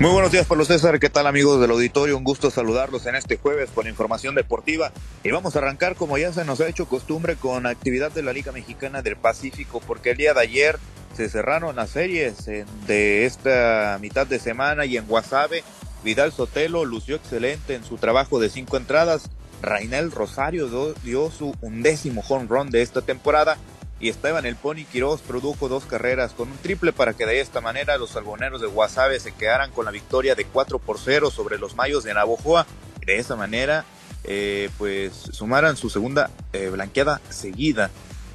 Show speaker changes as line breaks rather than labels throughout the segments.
Muy buenos días, Pablo César. ¿Qué tal, amigos del auditorio? Un gusto saludarlos en este jueves con información deportiva. Y vamos a arrancar, como ya se nos ha hecho costumbre, con actividad de la Liga Mexicana del Pacífico, porque el día de ayer se cerraron las series de esta mitad de semana y en Guasave, Vidal Sotelo lució excelente en su trabajo de cinco entradas. Rainel Rosario dio su undécimo home run de esta temporada y Esteban El Pony Quiroz produjo dos carreras con un triple para que de esta manera los algoneros de Guasave se quedaran con la victoria de 4 por 0 sobre los Mayos de Navojoa de esa manera eh, pues sumaran su segunda eh, blanqueada seguida.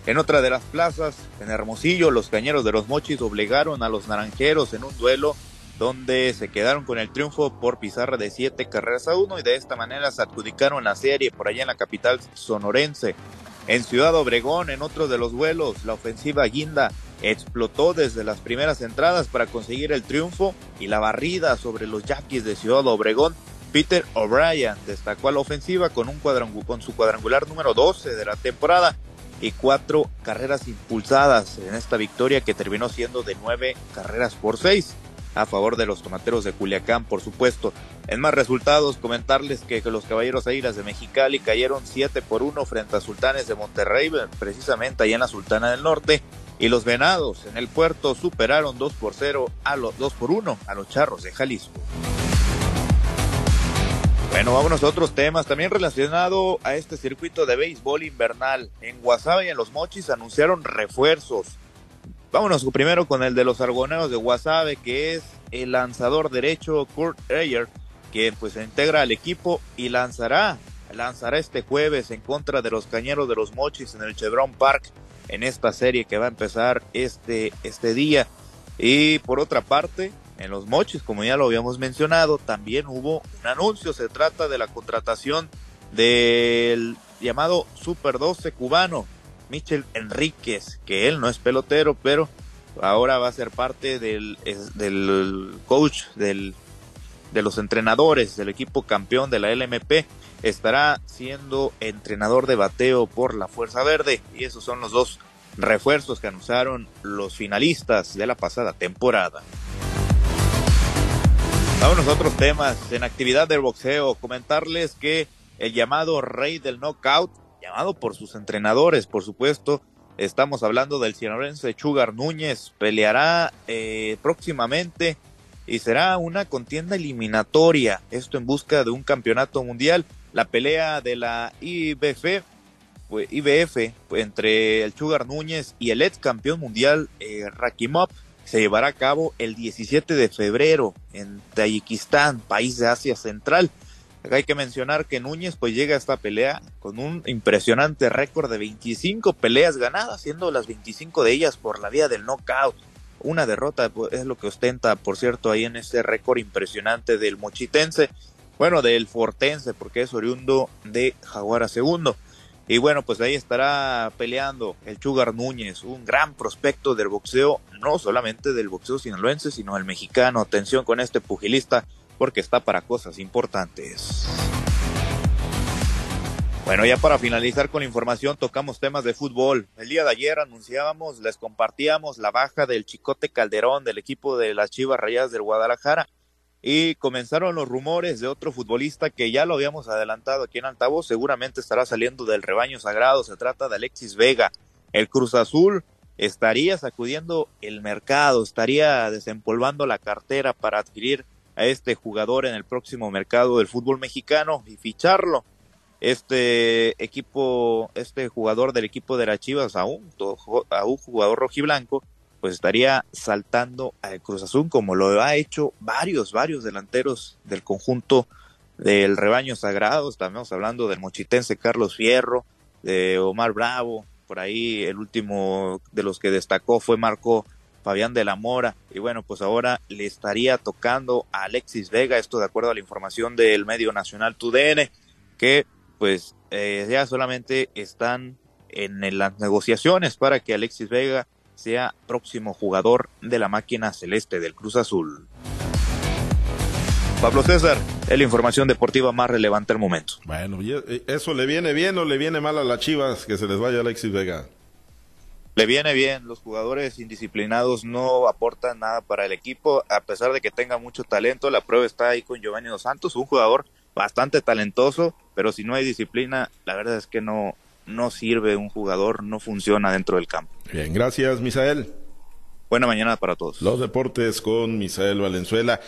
En otra de las plazas, en Hermosillo, los cañeros de los Mochis obligaron a los naranjeros en un duelo donde se quedaron con el triunfo por pizarra de siete carreras a uno y de esta manera se adjudicaron la serie por allá en la capital sonorense. En Ciudad Obregón, en otro de los vuelos, la ofensiva Guinda explotó desde las primeras entradas para conseguir el triunfo y la barrida sobre los Yaquis de Ciudad Obregón. Peter O'Brien destacó a la ofensiva con, un con su cuadrangular número 12 de la temporada y cuatro carreras impulsadas en esta victoria que terminó siendo de nueve carreras por seis a favor de los tomateros de Culiacán, por supuesto. En más resultados, comentarles que los Caballeros Airas de Mexicali cayeron 7 por 1 frente a Sultanes de Monterrey, precisamente allá en la Sultana del Norte, y los Venados en el puerto superaron 2 por 0 a los 2 por 1 a los Charros de Jalisco. Bueno, vámonos a otros temas, también relacionado a este circuito de béisbol invernal. En Guasave y en Los Mochis anunciaron refuerzos. Vámonos primero con el de los argoneros de Guasave, que es el lanzador derecho Kurt Ayer, que pues se integra al equipo y lanzará, lanzará este jueves en contra de los cañeros de los Mochis en el Chevron Park en esta serie que va a empezar este, este día. Y por otra parte, en los Mochis, como ya lo habíamos mencionado, también hubo un anuncio. Se trata de la contratación del llamado Super 12 cubano, Michel Enríquez, que él no es pelotero, pero ahora va a ser parte del, del coach del, de los entrenadores del equipo campeón de la LMP. Estará siendo entrenador de bateo por la Fuerza Verde y esos son los dos refuerzos que anunciaron los finalistas de la pasada temporada. Vamos a otros temas. En actividad del boxeo, comentarles que el llamado rey del knockout llamado por sus entrenadores, por supuesto. Estamos hablando del cienorense Chugar Núñez, peleará eh, próximamente y será una contienda eliminatoria, esto en busca de un campeonato mundial. La pelea de la IBF, pues, IBF entre el Chugar Núñez y el ex campeón mundial eh, Rakimov se llevará a cabo el 17 de febrero en Tayikistán, país de Asia Central. Acá hay que mencionar que Núñez pues llega a esta pelea con un impresionante récord de 25 peleas ganadas, siendo las 25 de ellas por la vía del knockout. Una derrota pues, es lo que ostenta, por cierto, ahí en este récord impresionante del mochitense, bueno, del fortense, porque es oriundo de Jaguara segundo. Y bueno, pues ahí estará peleando el Chugar Núñez, un gran prospecto del boxeo, no solamente del boxeo sinaloense, sino el mexicano. Atención con este pugilista porque está para cosas importantes. Bueno, ya para finalizar con la información, tocamos temas de fútbol. El día de ayer anunciábamos, les compartíamos la baja del Chicote Calderón del equipo de las Chivas Rayadas del Guadalajara y comenzaron los rumores de otro futbolista que ya lo habíamos adelantado aquí en Altavoz, seguramente estará saliendo del rebaño sagrado, se trata de Alexis Vega. El Cruz Azul estaría sacudiendo el mercado, estaría desempolvando la cartera para adquirir a este jugador en el próximo mercado del fútbol mexicano y ficharlo. Este equipo, este jugador del equipo de las Chivas, a un, a un jugador rojiblanco, pues estaría saltando al Cruz Azul como lo ha hecho varios, varios delanteros del conjunto del rebaño sagrado. Estamos hablando del mochitense Carlos Fierro, de Omar Bravo, por ahí el último de los que destacó fue Marco Fabián de la Mora. Y bueno, pues ahora le estaría tocando a Alexis Vega, esto de acuerdo a la información del medio nacional TUDN, que pues eh, ya solamente están en las negociaciones para que Alexis Vega sea próximo jugador de la máquina celeste del Cruz Azul. Pablo César, es la información deportiva más relevante al momento.
Bueno, ¿eso le viene bien o le viene mal a las Chivas que se les vaya Alexis Vega?
Le viene bien, los jugadores indisciplinados no aportan nada para el equipo, a pesar de que tenga mucho talento, la prueba está ahí con Giovanni Dos Santos, un jugador bastante talentoso, pero si no hay disciplina, la verdad es que no, no sirve un jugador, no funciona dentro del campo.
Bien, gracias, Misael.
Buena mañana para todos.
Los deportes con Misael Valenzuela.